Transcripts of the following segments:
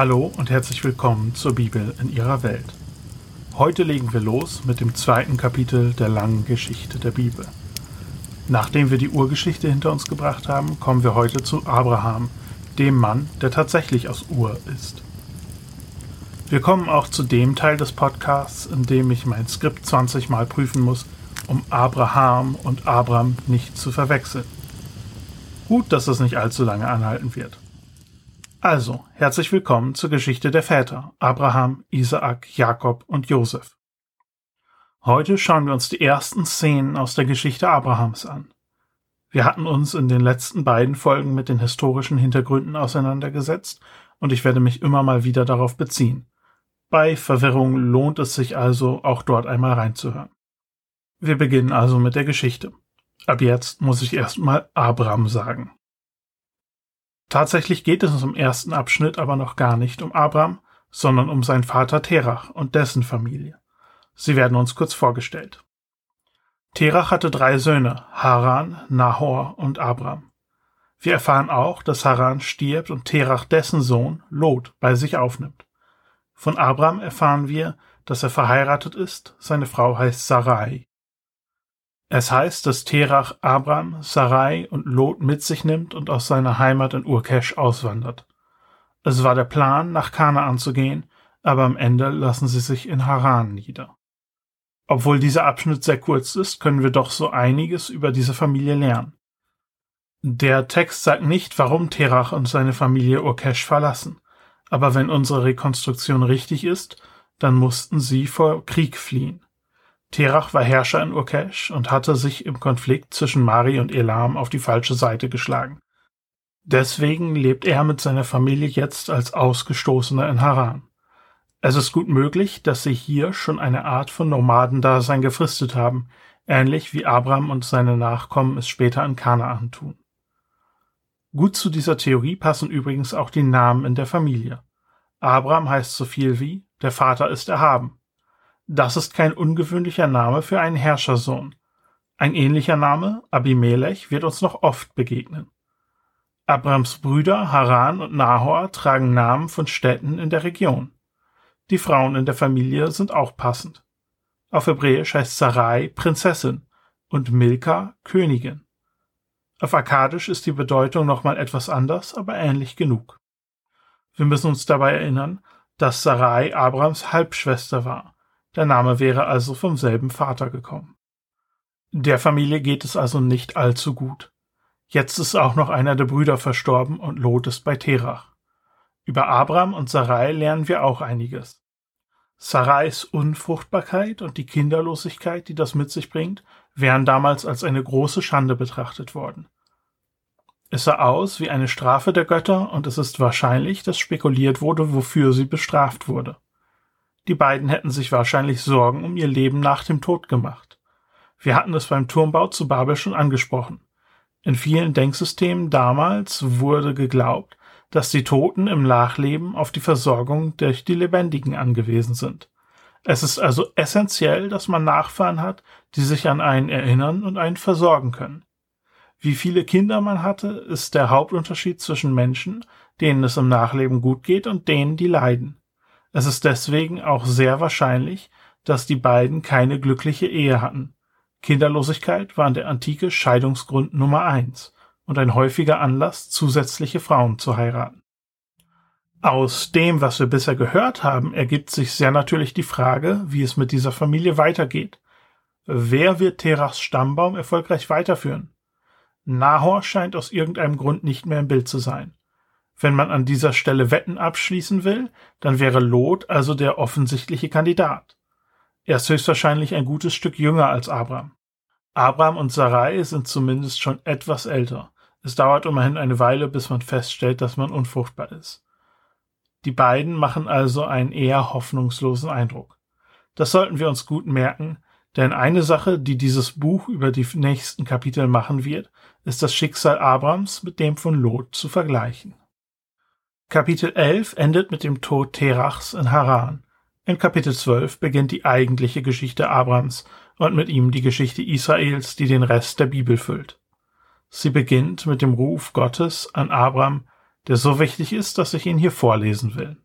Hallo und herzlich willkommen zur Bibel in ihrer Welt. Heute legen wir los mit dem zweiten Kapitel der langen Geschichte der Bibel. Nachdem wir die Urgeschichte hinter uns gebracht haben, kommen wir heute zu Abraham, dem Mann, der tatsächlich aus Ur ist. Wir kommen auch zu dem Teil des Podcasts, in dem ich mein Skript 20 Mal prüfen muss, um Abraham und Abram nicht zu verwechseln. Gut, dass es nicht allzu lange anhalten wird. Also, herzlich willkommen zur Geschichte der Väter Abraham, Isaak, Jakob und Josef. Heute schauen wir uns die ersten Szenen aus der Geschichte Abrahams an. Wir hatten uns in den letzten beiden Folgen mit den historischen Hintergründen auseinandergesetzt und ich werde mich immer mal wieder darauf beziehen. Bei Verwirrung lohnt es sich also, auch dort einmal reinzuhören. Wir beginnen also mit der Geschichte. Ab jetzt muss ich erstmal Abram sagen. Tatsächlich geht es im ersten Abschnitt aber noch gar nicht um Abram, sondern um seinen Vater Terach und dessen Familie. Sie werden uns kurz vorgestellt. Terach hatte drei Söhne, Haran, Nahor und Abram. Wir erfahren auch, dass Haran stirbt und Terach dessen Sohn, Lot, bei sich aufnimmt. Von Abram erfahren wir, dass er verheiratet ist, seine Frau heißt Sarai. Es heißt, dass Terach Abram, Sarai und Lot mit sich nimmt und aus seiner Heimat in Urkesh auswandert. Es war der Plan, nach Kanaan zu gehen, aber am Ende lassen sie sich in Haran nieder. Obwohl dieser Abschnitt sehr kurz ist, können wir doch so einiges über diese Familie lernen. Der Text sagt nicht, warum Terach und seine Familie Urkesh verlassen, aber wenn unsere Rekonstruktion richtig ist, dann mussten sie vor Krieg fliehen. Terach war Herrscher in Urkesh und hatte sich im Konflikt zwischen Mari und Elam auf die falsche Seite geschlagen. Deswegen lebt er mit seiner Familie jetzt als Ausgestoßener in Haran. Es ist gut möglich, dass sie hier schon eine Art von Nomadendasein gefristet haben, ähnlich wie Abraham und seine Nachkommen es später in Kanaan tun. Gut zu dieser Theorie passen übrigens auch die Namen in der Familie. Abraham heißt so viel wie der Vater ist erhaben. Das ist kein ungewöhnlicher Name für einen Herrschersohn. Ein ähnlicher Name, Abimelech, wird uns noch oft begegnen. Abrams Brüder Haran und Nahor tragen Namen von Städten in der Region. Die Frauen in der Familie sind auch passend. Auf Hebräisch heißt Sarai Prinzessin und Milka Königin. Auf Akkadisch ist die Bedeutung nochmal etwas anders, aber ähnlich genug. Wir müssen uns dabei erinnern, dass Sarai Abrams Halbschwester war der Name wäre also vom selben Vater gekommen. Der Familie geht es also nicht allzu gut. Jetzt ist auch noch einer der Brüder verstorben und Lot ist bei Terach. Über Abraham und Sarai lernen wir auch einiges. Sarais Unfruchtbarkeit und die Kinderlosigkeit, die das mit sich bringt, wären damals als eine große Schande betrachtet worden. Es sah aus wie eine Strafe der Götter und es ist wahrscheinlich, dass spekuliert wurde, wofür sie bestraft wurde. Die beiden hätten sich wahrscheinlich Sorgen um ihr Leben nach dem Tod gemacht. Wir hatten es beim Turmbau zu Babel schon angesprochen. In vielen Denksystemen damals wurde geglaubt, dass die Toten im Nachleben auf die Versorgung durch die Lebendigen angewiesen sind. Es ist also essentiell, dass man Nachfahren hat, die sich an einen erinnern und einen versorgen können. Wie viele Kinder man hatte, ist der Hauptunterschied zwischen Menschen, denen es im Nachleben gut geht und denen, die leiden. Es ist deswegen auch sehr wahrscheinlich, dass die beiden keine glückliche Ehe hatten. Kinderlosigkeit war in der Antike Scheidungsgrund Nummer eins und ein häufiger Anlass, zusätzliche Frauen zu heiraten. Aus dem, was wir bisher gehört haben, ergibt sich sehr natürlich die Frage, wie es mit dieser Familie weitergeht. Wer wird Terachs Stammbaum erfolgreich weiterführen? Nahor scheint aus irgendeinem Grund nicht mehr im Bild zu sein. Wenn man an dieser Stelle Wetten abschließen will, dann wäre Lot also der offensichtliche Kandidat. Er ist höchstwahrscheinlich ein gutes Stück jünger als Abraham. Abraham und Sarai sind zumindest schon etwas älter. Es dauert immerhin eine Weile, bis man feststellt, dass man unfruchtbar ist. Die beiden machen also einen eher hoffnungslosen Eindruck. Das sollten wir uns gut merken, denn eine Sache, die dieses Buch über die nächsten Kapitel machen wird, ist das Schicksal Abrams mit dem von Lot zu vergleichen. Kapitel 11 endet mit dem Tod Terachs in Haran. In Kapitel 12 beginnt die eigentliche Geschichte Abrams und mit ihm die Geschichte Israels, die den Rest der Bibel füllt. Sie beginnt mit dem Ruf Gottes an Abram, der so wichtig ist, dass ich ihn hier vorlesen will.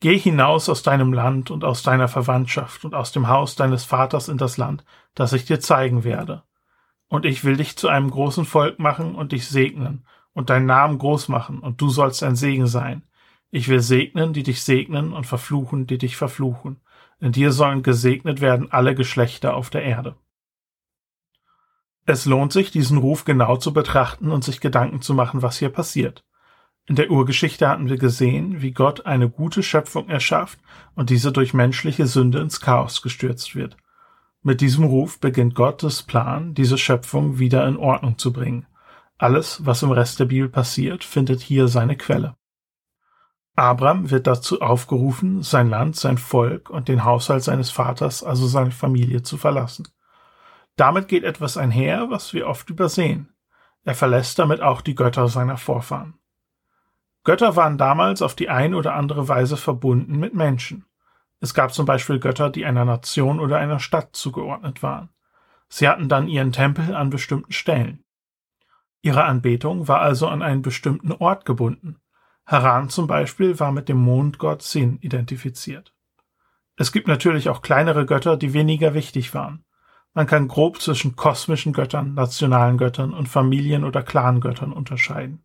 Geh hinaus aus deinem Land und aus deiner Verwandtschaft und aus dem Haus deines Vaters in das Land, das ich dir zeigen werde. Und ich will dich zu einem großen Volk machen und dich segnen und deinen Namen groß machen, und du sollst ein Segen sein. Ich will segnen, die dich segnen, und verfluchen, die dich verfluchen. In dir sollen gesegnet werden alle Geschlechter auf der Erde. Es lohnt sich, diesen Ruf genau zu betrachten und sich Gedanken zu machen, was hier passiert. In der Urgeschichte hatten wir gesehen, wie Gott eine gute Schöpfung erschafft und diese durch menschliche Sünde ins Chaos gestürzt wird. Mit diesem Ruf beginnt Gottes Plan, diese Schöpfung wieder in Ordnung zu bringen. Alles, was im Rest der Bibel passiert, findet hier seine Quelle. Abraham wird dazu aufgerufen, sein Land, sein Volk und den Haushalt seines Vaters, also seine Familie, zu verlassen. Damit geht etwas einher, was wir oft übersehen. Er verlässt damit auch die Götter seiner Vorfahren. Götter waren damals auf die eine oder andere Weise verbunden mit Menschen. Es gab zum Beispiel Götter, die einer Nation oder einer Stadt zugeordnet waren. Sie hatten dann ihren Tempel an bestimmten Stellen. Ihre Anbetung war also an einen bestimmten Ort gebunden. Haran zum Beispiel war mit dem Mondgott Sin identifiziert. Es gibt natürlich auch kleinere Götter, die weniger wichtig waren. Man kann grob zwischen kosmischen Göttern, nationalen Göttern und Familien- oder Clangöttern unterscheiden.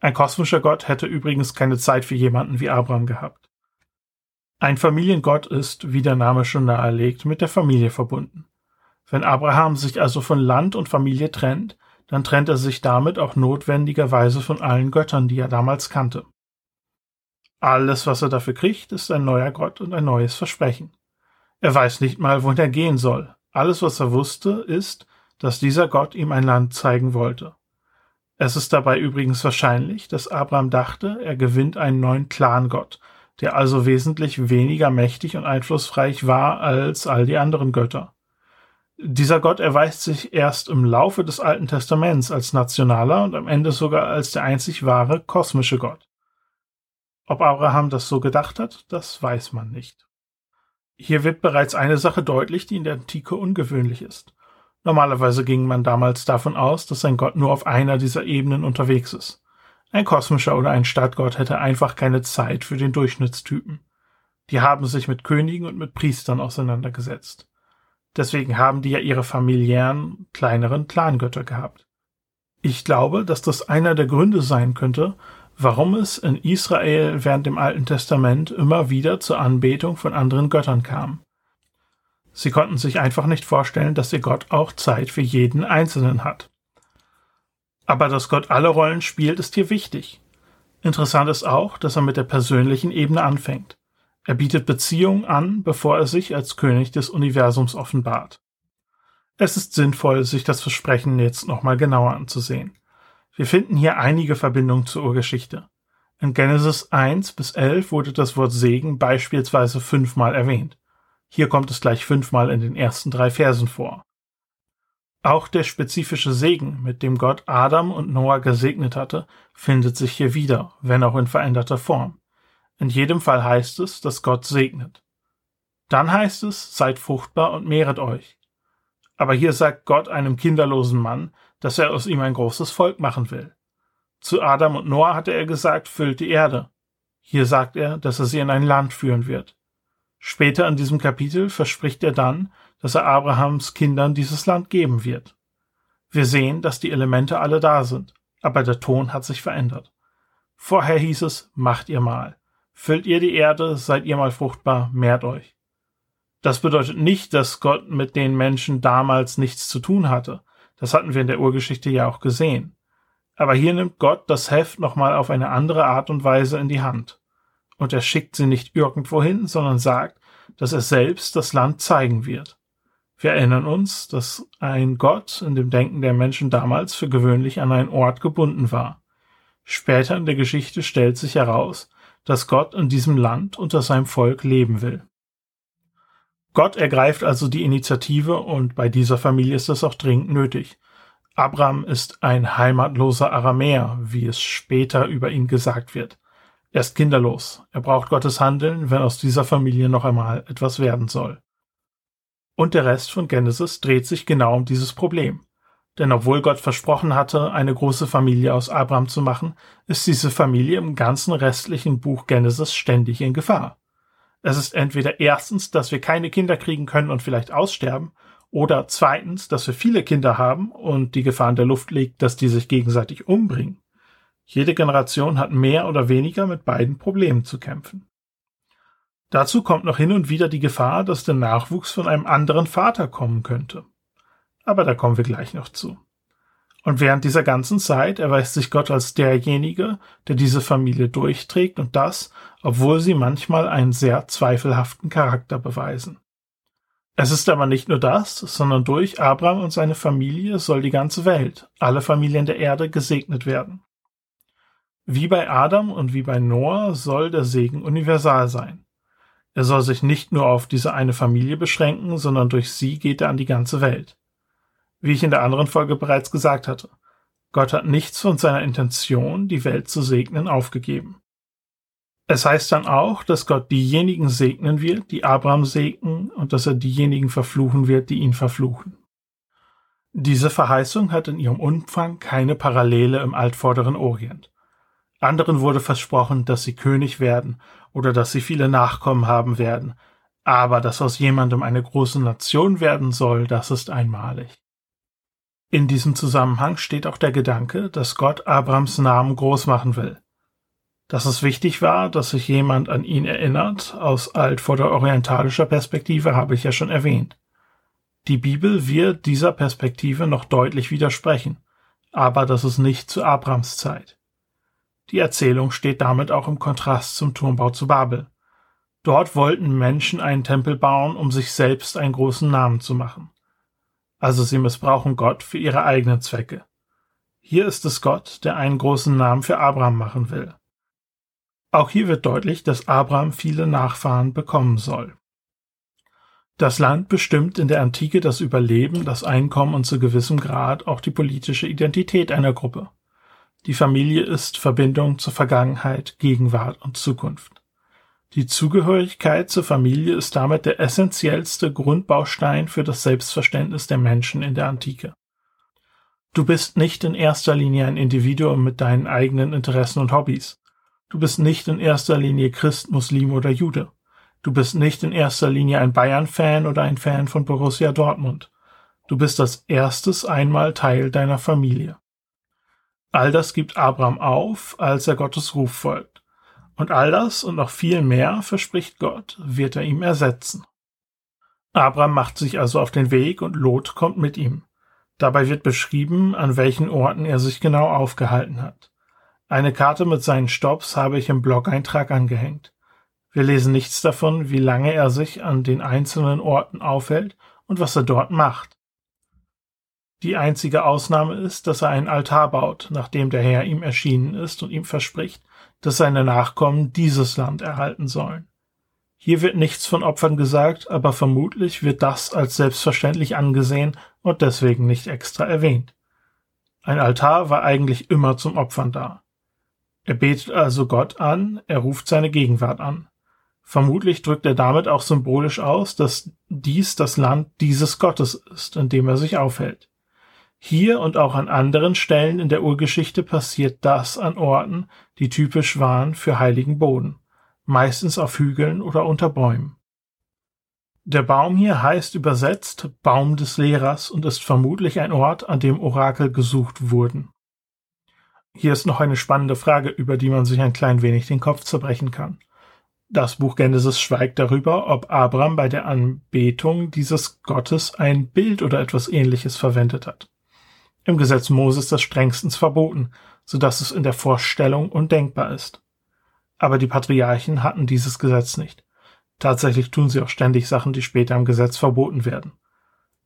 Ein kosmischer Gott hätte übrigens keine Zeit für jemanden wie Abraham gehabt. Ein Familiengott ist, wie der Name schon nahelegt, mit der Familie verbunden. Wenn Abraham sich also von Land und Familie trennt, dann trennt er sich damit auch notwendigerweise von allen Göttern, die er damals kannte. Alles, was er dafür kriegt, ist ein neuer Gott und ein neues Versprechen. Er weiß nicht mal, wohin er gehen soll. Alles, was er wusste, ist, dass dieser Gott ihm ein Land zeigen wollte. Es ist dabei übrigens wahrscheinlich, dass Abraham dachte, er gewinnt einen neuen Clan-Gott, der also wesentlich weniger mächtig und einflussreich war als all die anderen Götter. Dieser Gott erweist sich erst im Laufe des Alten Testaments als nationaler und am Ende sogar als der einzig wahre kosmische Gott. Ob Abraham das so gedacht hat, das weiß man nicht. Hier wird bereits eine Sache deutlich, die in der Antike ungewöhnlich ist. Normalerweise ging man damals davon aus, dass ein Gott nur auf einer dieser Ebenen unterwegs ist. Ein kosmischer oder ein Stadtgott hätte einfach keine Zeit für den Durchschnittstypen. Die haben sich mit Königen und mit Priestern auseinandergesetzt. Deswegen haben die ja ihre familiären, kleineren Clangötter gehabt. Ich glaube, dass das einer der Gründe sein könnte, warum es in Israel während dem Alten Testament immer wieder zur Anbetung von anderen Göttern kam. Sie konnten sich einfach nicht vorstellen, dass ihr Gott auch Zeit für jeden Einzelnen hat. Aber dass Gott alle Rollen spielt, ist hier wichtig. Interessant ist auch, dass er mit der persönlichen Ebene anfängt. Er bietet Beziehungen an, bevor er sich als König des Universums offenbart. Es ist sinnvoll, sich das Versprechen jetzt nochmal genauer anzusehen. Wir finden hier einige Verbindungen zur Urgeschichte. In Genesis 1 bis 11 wurde das Wort Segen beispielsweise fünfmal erwähnt. Hier kommt es gleich fünfmal in den ersten drei Versen vor. Auch der spezifische Segen, mit dem Gott Adam und Noah gesegnet hatte, findet sich hier wieder, wenn auch in veränderter Form. In jedem Fall heißt es, dass Gott segnet. Dann heißt es, seid fruchtbar und mehret euch. Aber hier sagt Gott einem kinderlosen Mann, dass er aus ihm ein großes Volk machen will. Zu Adam und Noah hatte er gesagt, füllt die Erde. Hier sagt er, dass er sie in ein Land führen wird. Später in diesem Kapitel verspricht er dann, dass er Abrahams Kindern dieses Land geben wird. Wir sehen, dass die Elemente alle da sind, aber der Ton hat sich verändert. Vorher hieß es, macht ihr mal. Füllt ihr die Erde, seid ihr mal fruchtbar, mehrt euch. Das bedeutet nicht, dass Gott mit den Menschen damals nichts zu tun hatte. Das hatten wir in der Urgeschichte ja auch gesehen. Aber hier nimmt Gott das Heft nochmal auf eine andere Art und Weise in die Hand und er schickt sie nicht irgendwo hin, sondern sagt, dass er selbst das Land zeigen wird. Wir erinnern uns, dass ein Gott in dem Denken der Menschen damals für gewöhnlich an einen Ort gebunden war. Später in der Geschichte stellt sich heraus, dass Gott in diesem Land unter seinem Volk leben will. Gott ergreift also die Initiative und bei dieser Familie ist das auch dringend nötig. Abraham ist ein heimatloser Aramäer, wie es später über ihn gesagt wird. Er ist kinderlos. Er braucht Gottes Handeln, wenn aus dieser Familie noch einmal etwas werden soll. Und der Rest von Genesis dreht sich genau um dieses Problem. Denn obwohl Gott versprochen hatte, eine große Familie aus Abraham zu machen, ist diese Familie im ganzen restlichen Buch Genesis ständig in Gefahr. Es ist entweder erstens, dass wir keine Kinder kriegen können und vielleicht aussterben, oder zweitens, dass wir viele Kinder haben und die Gefahr in der Luft liegt, dass die sich gegenseitig umbringen. Jede Generation hat mehr oder weniger mit beiden Problemen zu kämpfen. Dazu kommt noch hin und wieder die Gefahr, dass der Nachwuchs von einem anderen Vater kommen könnte. Aber da kommen wir gleich noch zu. Und während dieser ganzen Zeit erweist sich Gott als derjenige, der diese Familie durchträgt und das, obwohl sie manchmal einen sehr zweifelhaften Charakter beweisen. Es ist aber nicht nur das, sondern durch Abraham und seine Familie soll die ganze Welt, alle Familien der Erde gesegnet werden. Wie bei Adam und wie bei Noah soll der Segen universal sein. Er soll sich nicht nur auf diese eine Familie beschränken, sondern durch sie geht er an die ganze Welt. Wie ich in der anderen Folge bereits gesagt hatte, Gott hat nichts von seiner Intention, die Welt zu segnen, aufgegeben. Es heißt dann auch, dass Gott diejenigen segnen wird, die Abraham segnen, und dass er diejenigen verfluchen wird, die ihn verfluchen. Diese Verheißung hat in ihrem Umfang keine Parallele im altvorderen Orient. Anderen wurde versprochen, dass sie König werden oder dass sie viele Nachkommen haben werden, aber dass aus jemandem eine große Nation werden soll, das ist einmalig. In diesem Zusammenhang steht auch der Gedanke, dass Gott Abrams Namen groß machen will. Dass es wichtig war, dass sich jemand an ihn erinnert, aus altvorderorientalischer Perspektive habe ich ja schon erwähnt. Die Bibel wird dieser Perspektive noch deutlich widersprechen, aber das ist nicht zu Abrams Zeit. Die Erzählung steht damit auch im Kontrast zum Turmbau zu Babel. Dort wollten Menschen einen Tempel bauen, um sich selbst einen großen Namen zu machen. Also sie missbrauchen Gott für ihre eigenen Zwecke. Hier ist es Gott, der einen großen Namen für Abraham machen will. Auch hier wird deutlich, dass Abraham viele Nachfahren bekommen soll. Das Land bestimmt in der Antike das Überleben, das Einkommen und zu gewissem Grad auch die politische Identität einer Gruppe. Die Familie ist Verbindung zur Vergangenheit, Gegenwart und Zukunft. Die Zugehörigkeit zur Familie ist damit der essentiellste Grundbaustein für das Selbstverständnis der Menschen in der Antike. Du bist nicht in erster Linie ein Individuum mit deinen eigenen Interessen und Hobbys. Du bist nicht in erster Linie Christ, Muslim oder Jude. Du bist nicht in erster Linie ein Bayern-Fan oder ein Fan von Borussia Dortmund. Du bist als erstes einmal Teil deiner Familie. All das gibt Abraham auf, als er Gottes Ruf folgt. Und all das und noch viel mehr, verspricht Gott, wird er ihm ersetzen. Abraham macht sich also auf den Weg und Lot kommt mit ihm. Dabei wird beschrieben, an welchen Orten er sich genau aufgehalten hat. Eine Karte mit seinen Stops habe ich im Blog-Eintrag angehängt. Wir lesen nichts davon, wie lange er sich an den einzelnen Orten aufhält und was er dort macht. Die einzige Ausnahme ist, dass er einen Altar baut, nachdem der Herr ihm erschienen ist und ihm verspricht, dass seine Nachkommen dieses Land erhalten sollen. Hier wird nichts von Opfern gesagt, aber vermutlich wird das als selbstverständlich angesehen und deswegen nicht extra erwähnt. Ein Altar war eigentlich immer zum Opfern da. Er betet also Gott an, er ruft seine Gegenwart an. Vermutlich drückt er damit auch symbolisch aus, dass dies das Land dieses Gottes ist, in dem er sich aufhält. Hier und auch an anderen Stellen in der Urgeschichte passiert das an Orten, die typisch waren für heiligen Boden, meistens auf Hügeln oder unter Bäumen. Der Baum hier heißt übersetzt Baum des Lehrers und ist vermutlich ein Ort, an dem Orakel gesucht wurden. Hier ist noch eine spannende Frage, über die man sich ein klein wenig den Kopf zerbrechen kann. Das Buch Genesis schweigt darüber, ob Abraham bei der Anbetung dieses Gottes ein Bild oder etwas ähnliches verwendet hat. Im Gesetz Moses ist das strengstens verboten, so dass es in der Vorstellung undenkbar ist. Aber die Patriarchen hatten dieses Gesetz nicht. Tatsächlich tun sie auch ständig Sachen, die später im Gesetz verboten werden.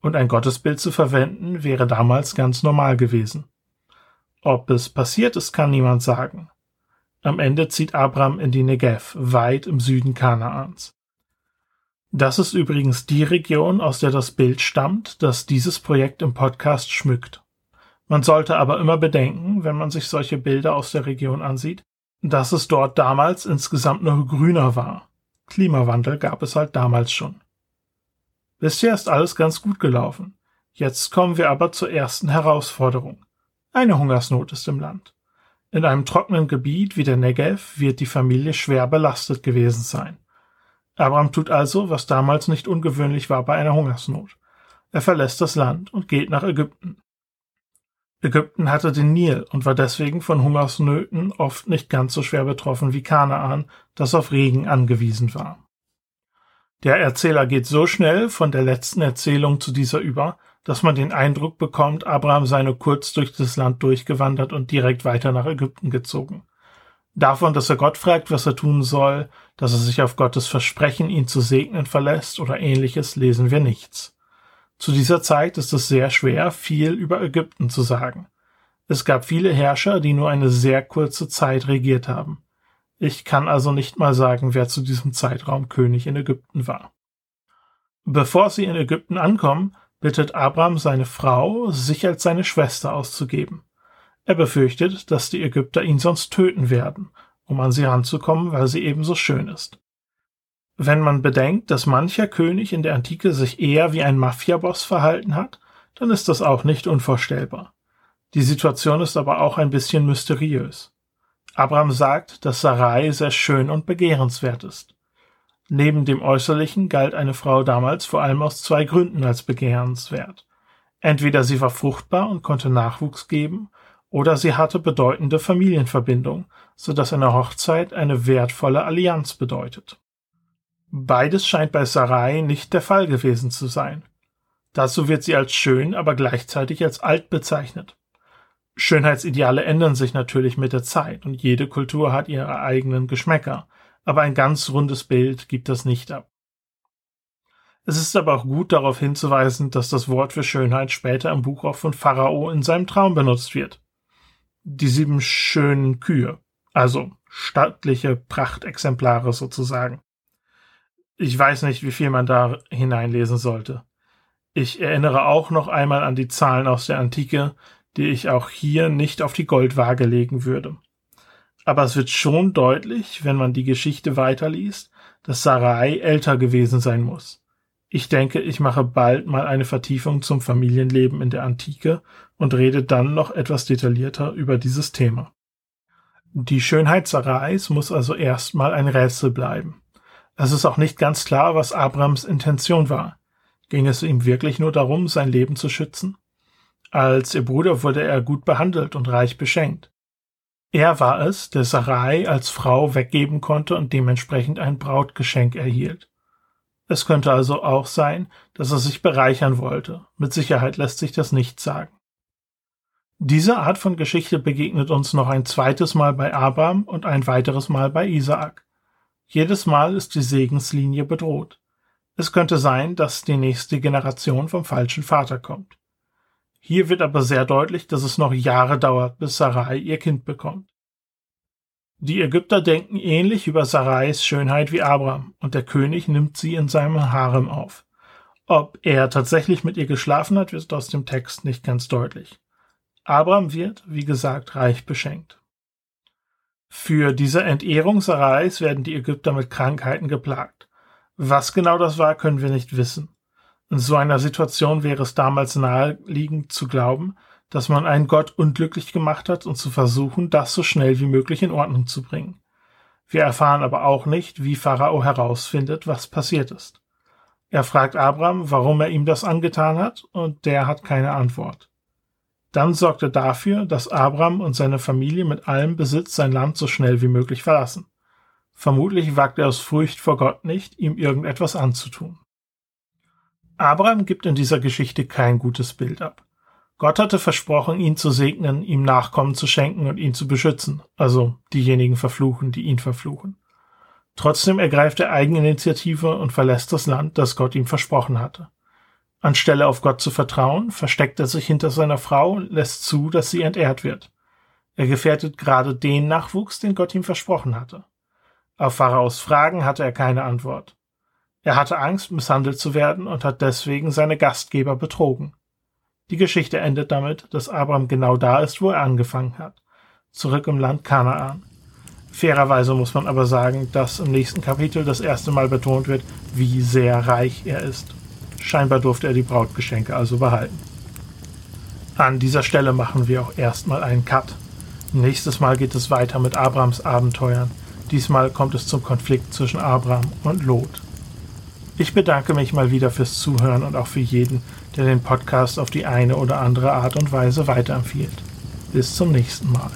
Und ein Gottesbild zu verwenden wäre damals ganz normal gewesen. Ob es passiert ist, kann niemand sagen. Am Ende zieht Abraham in die Negev, weit im Süden Kanaans. Das ist übrigens die Region, aus der das Bild stammt, das dieses Projekt im Podcast schmückt. Man sollte aber immer bedenken, wenn man sich solche Bilder aus der Region ansieht, dass es dort damals insgesamt noch grüner war. Klimawandel gab es halt damals schon. Bisher ist alles ganz gut gelaufen. Jetzt kommen wir aber zur ersten Herausforderung. Eine Hungersnot ist im Land. In einem trockenen Gebiet wie der Negev wird die Familie schwer belastet gewesen sein. Abraham tut also, was damals nicht ungewöhnlich war bei einer Hungersnot. Er verlässt das Land und geht nach Ägypten. Ägypten hatte den Nil und war deswegen von Hungersnöten oft nicht ganz so schwer betroffen wie Kanaan, das auf Regen angewiesen war. Der Erzähler geht so schnell von der letzten Erzählung zu dieser über, dass man den Eindruck bekommt, Abraham sei nur kurz durch das Land durchgewandert und direkt weiter nach Ägypten gezogen. Davon, dass er Gott fragt, was er tun soll, dass er sich auf Gottes Versprechen, ihn zu segnen, verlässt oder ähnliches, lesen wir nichts. Zu dieser Zeit ist es sehr schwer, viel über Ägypten zu sagen. Es gab viele Herrscher, die nur eine sehr kurze Zeit regiert haben. Ich kann also nicht mal sagen, wer zu diesem Zeitraum König in Ägypten war. Bevor sie in Ägypten ankommen, bittet Abraham seine Frau, sich als seine Schwester auszugeben. Er befürchtet, dass die Ägypter ihn sonst töten werden, um an sie ranzukommen, weil sie ebenso schön ist. Wenn man bedenkt, dass mancher König in der Antike sich eher wie ein Mafiaboss verhalten hat, dann ist das auch nicht unvorstellbar. Die Situation ist aber auch ein bisschen mysteriös. Abraham sagt, dass Sarai sehr schön und begehrenswert ist. Neben dem Äußerlichen galt eine Frau damals vor allem aus zwei Gründen als begehrenswert. Entweder sie war fruchtbar und konnte Nachwuchs geben, oder sie hatte bedeutende Familienverbindung, so dass eine Hochzeit eine wertvolle Allianz bedeutet. Beides scheint bei Sarai nicht der Fall gewesen zu sein. Dazu wird sie als schön, aber gleichzeitig als alt bezeichnet. Schönheitsideale ändern sich natürlich mit der Zeit und jede Kultur hat ihre eigenen Geschmäcker, aber ein ganz rundes Bild gibt das nicht ab. Es ist aber auch gut darauf hinzuweisen, dass das Wort für Schönheit später im Buch auch von Pharao in seinem Traum benutzt wird. Die sieben schönen Kühe, also stattliche Prachtexemplare sozusagen. Ich weiß nicht, wie viel man da hineinlesen sollte. Ich erinnere auch noch einmal an die Zahlen aus der Antike, die ich auch hier nicht auf die Goldwaage legen würde. Aber es wird schon deutlich, wenn man die Geschichte weiterliest, dass Sarai älter gewesen sein muss. Ich denke, ich mache bald mal eine Vertiefung zum Familienleben in der Antike und rede dann noch etwas detaillierter über dieses Thema. Die Schönheit Sarais muss also erstmal ein Rätsel bleiben. Es ist auch nicht ganz klar, was Abrams Intention war. Ging es ihm wirklich nur darum, sein Leben zu schützen? Als ihr Bruder wurde er gut behandelt und reich beschenkt. Er war es, der Sarai als Frau weggeben konnte und dementsprechend ein Brautgeschenk erhielt. Es könnte also auch sein, dass er sich bereichern wollte. Mit Sicherheit lässt sich das nicht sagen. Diese Art von Geschichte begegnet uns noch ein zweites Mal bei Abraham und ein weiteres Mal bei Isaak. Jedes Mal ist die Segenslinie bedroht. Es könnte sein, dass die nächste Generation vom falschen Vater kommt. Hier wird aber sehr deutlich, dass es noch Jahre dauert, bis Sarai ihr Kind bekommt. Die Ägypter denken ähnlich über Sarais Schönheit wie Abraham, und der König nimmt sie in seinem Harem auf. Ob er tatsächlich mit ihr geschlafen hat, wird aus dem Text nicht ganz deutlich. Abraham wird, wie gesagt, reich beschenkt. Für diese Entehrung Sarais werden die Ägypter mit Krankheiten geplagt. Was genau das war, können wir nicht wissen. In so einer Situation wäre es damals naheliegend zu glauben, dass man einen Gott unglücklich gemacht hat und zu versuchen, das so schnell wie möglich in Ordnung zu bringen. Wir erfahren aber auch nicht, wie Pharao herausfindet, was passiert ist. Er fragt Abraham, warum er ihm das angetan hat, und der hat keine Antwort. Dann sorgt er dafür, dass Abraham und seine Familie mit allem Besitz sein Land so schnell wie möglich verlassen. Vermutlich wagt er aus Furcht vor Gott nicht, ihm irgendetwas anzutun. Abraham gibt in dieser Geschichte kein gutes Bild ab. Gott hatte versprochen, ihn zu segnen, ihm Nachkommen zu schenken und ihn zu beschützen, also diejenigen verfluchen, die ihn verfluchen. Trotzdem ergreift er Eigeninitiative und verlässt das Land, das Gott ihm versprochen hatte. Anstelle auf Gott zu vertrauen, versteckt er sich hinter seiner Frau und lässt zu, dass sie entehrt wird. Er gefährdet gerade den Nachwuchs, den Gott ihm versprochen hatte. Auf Pharaos Fragen hatte er keine Antwort. Er hatte Angst, misshandelt zu werden und hat deswegen seine Gastgeber betrogen. Die Geschichte endet damit, dass Abraham genau da ist, wo er angefangen hat, zurück im Land Kanaan. Fairerweise muss man aber sagen, dass im nächsten Kapitel das erste Mal betont wird, wie sehr reich er ist. Scheinbar durfte er die Brautgeschenke also behalten. An dieser Stelle machen wir auch erstmal einen Cut. Nächstes Mal geht es weiter mit Abrams Abenteuern. Diesmal kommt es zum Konflikt zwischen Abraham und Lot. Ich bedanke mich mal wieder fürs Zuhören und auch für jeden, der den Podcast auf die eine oder andere Art und Weise weiterempfiehlt. Bis zum nächsten Mal.